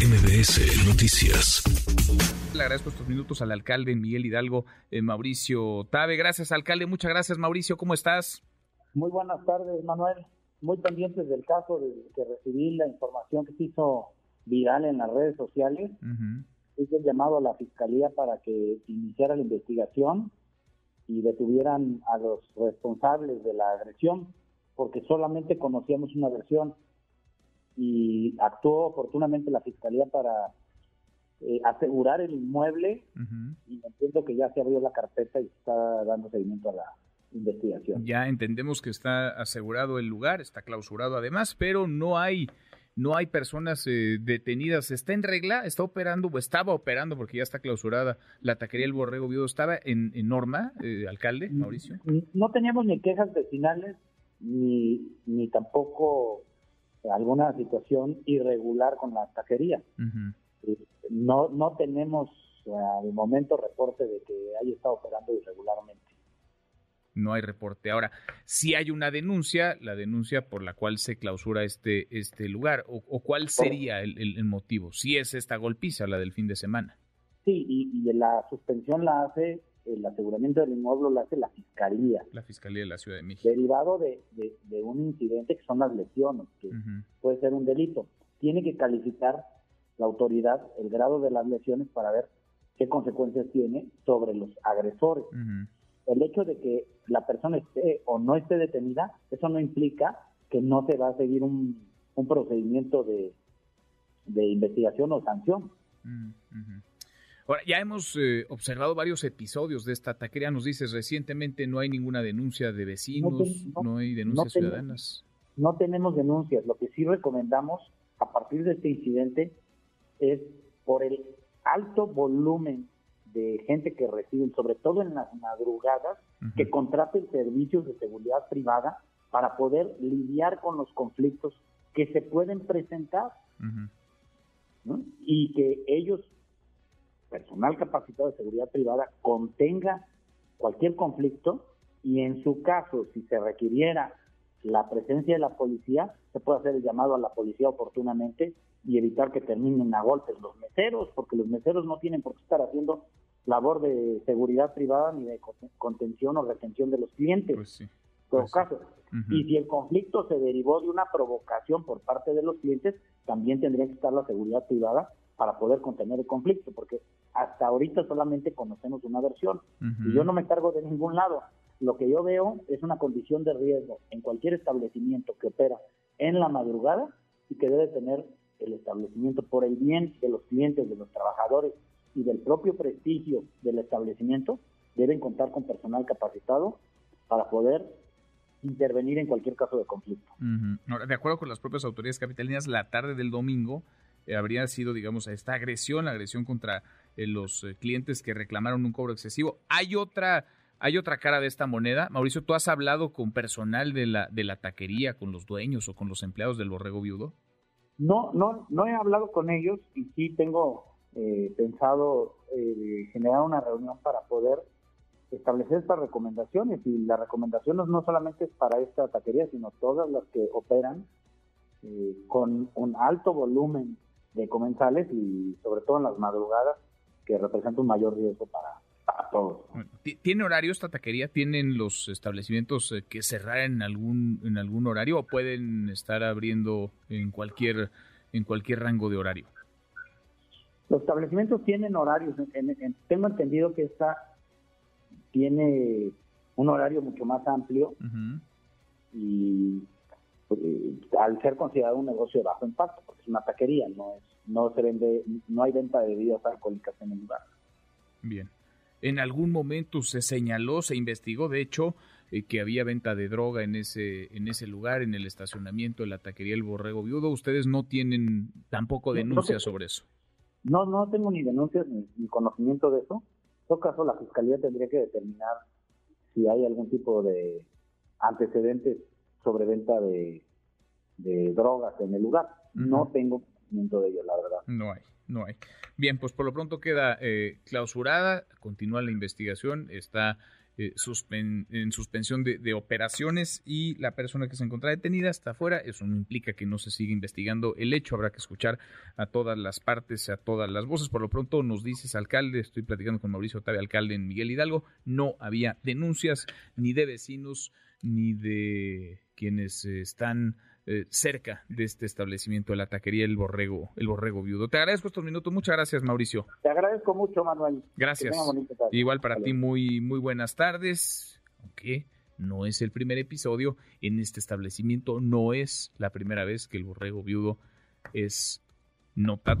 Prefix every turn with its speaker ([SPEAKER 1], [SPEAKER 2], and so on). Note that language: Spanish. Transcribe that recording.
[SPEAKER 1] MBS Noticias.
[SPEAKER 2] Le agradezco estos minutos al alcalde Miguel Hidalgo, eh, Mauricio Tabe. Gracias, alcalde. Muchas gracias, Mauricio. ¿Cómo estás?
[SPEAKER 3] Muy buenas tardes, Manuel. Muy pendientes del caso, desde que recibí la información que se hizo viral en las redes sociales. Hice el llamado a la fiscalía para que iniciara la investigación y detuvieran a los responsables de la agresión, porque solamente conocíamos una versión y actuó oportunamente la fiscalía para eh, asegurar el inmueble y entiendo que ya se abrió la carpeta y está dando seguimiento a la investigación.
[SPEAKER 2] Ya entendemos que está asegurado el lugar, está clausurado además, pero no hay no hay personas eh, detenidas. ¿Está en regla? ¿Está operando o estaba operando porque ya está clausurada la taquería El Borrego Viudo? ¿Estaba en, norma, eh, alcalde Mauricio?
[SPEAKER 3] No teníamos ni quejas vecinales ni, ni tampoco alguna situación irregular con la taquería. Eh, no, no tenemos de momento reporte de que haya estado operando irregularmente.
[SPEAKER 2] No hay reporte. Ahora, si hay una denuncia, la denuncia por la cual se clausura este, este lugar, o, cuál sería el, el, motivo, si es esta golpiza, la del fin de semana.
[SPEAKER 3] Sí, y, y la suspensión la hace el aseguramiento del inmueble lo hace la Fiscalía.
[SPEAKER 2] La Fiscalía de la Ciudad de México.
[SPEAKER 3] Derivado de, de, un incidente que son las lesiones, que puede ser un delito. Tiene que calificar la autoridad el grado de las lesiones para ver qué consecuencias tiene sobre los agresores. El hecho de que la persona esté o no esté detenida, eso no implica que no se va a seguir un, un procedimiento de, de investigación o sanción.
[SPEAKER 2] Ahora, ya hemos eh, observado varios episodios de esta taquería. Nos dices, recientemente no hay ninguna denuncia de vecinos, no, hay denuncias ciudadanas.
[SPEAKER 3] no tenemos denuncias. Lo que sí recomendamos a partir de este incidente es por el alto volumen de gente que reciben, sobre todo en las madrugadas, que contraten servicios de seguridad privada para poder lidiar con los conflictos que se pueden presentar y que ellos personal capacitado de seguridad privada contenga cualquier conflicto y en su caso, si se requiriera la presencia de la policía, se puede hacer el llamado a la policía oportunamente y evitar que terminen a golpes los meseros, porque los meseros no tienen por qué estar haciendo labor de seguridad privada ni de contención o retención de los clientes. Pues en todo pues caso. Y si el conflicto se derivó de una provocación por parte de los clientes, también tendría que estar la seguridad privada para poder contener el conflicto, porque hasta ahorita solamente conocemos una versión y yo no me cargo de ningún lado. Lo que yo veo es una condición de riesgo en cualquier establecimiento que opera en la madrugada y que debe tener el establecimiento por el bien de los clientes, de los trabajadores y del propio prestigio del establecimiento, deben contar con personal capacitado para poder intervenir en cualquier caso de conflicto.
[SPEAKER 2] de acuerdo con las propias autoridades capitalinas, la tarde del domingo eh, habría sido, digamos, esta agresión, la agresión contra los eh, clientes que reclamaron un cobro excesivo. Hay otra, hay otra cara de esta moneda. Mauricio, ¿tú has hablado con personal de la, de la taquería, con los dueños o con los empleados del borrego viudo?
[SPEAKER 3] No, no, no he hablado con ellos y sí tengo pensado generar una reunión para poder establecer estas recomendaciones y las recomendaciones no solamente es para esta taquería, sino todas las que operan con un alto volumen de comensales y sobre todo en las madrugadas que representa un mayor riesgo para, todos.
[SPEAKER 2] ¿Tiene horario esta taquería? ¿Tienen los establecimientos eh, que cerrar en algún en algún horario o pueden estar abriendo en cualquier en cualquier rango de horario?
[SPEAKER 3] Los establecimientos tienen horarios. tengo entendido que esta tiene un horario mucho más amplio y eh, al ser considerado un negocio de bajo impacto, porque es una taquería, no es, no se vende, no hay venta de bebidas alcohólicas en el lugar.
[SPEAKER 2] Bien. En algún momento se señaló, se investigó, de hecho, eh, que había venta de droga en ese, en ese lugar, en el estacionamiento de la taquería El Borrego Viudo. ¿Ustedes no tienen tampoco denuncias sobre eso?
[SPEAKER 3] No, no tengo ni denuncias ni, conocimiento de eso. En todo caso, la fiscalía tendría que determinar si hay algún tipo de antecedentes sobre venta de, drogas en el lugar. No tengo de la verdad.
[SPEAKER 2] No hay, no hay. Bien, pues por lo pronto queda eh, clausurada, continúa la investigación, está eh, en suspensión de, operaciones y la persona que se encuentra detenida está afuera. Eso no implica que no se siga investigando el hecho. Habrá que escuchar a todas las partes, a todas las voces. Por lo pronto nos dices, alcalde, estoy platicando con Mauricio Otavio, alcalde en Miguel Hidalgo, no había denuncias ni de vecinos ni de quienes están eh, cerca de este establecimiento de la taquería El Borrego, El Borrego Viudo. Te agradezco estos minutos. Muchas gracias, Mauricio.
[SPEAKER 3] Te agradezco mucho, Manuel.
[SPEAKER 2] Gracias. Igual para ti, muy, muy buenas tardes. Aunque no es el primer episodio en este establecimiento, no es la primera vez que El Borrego Viudo es notado.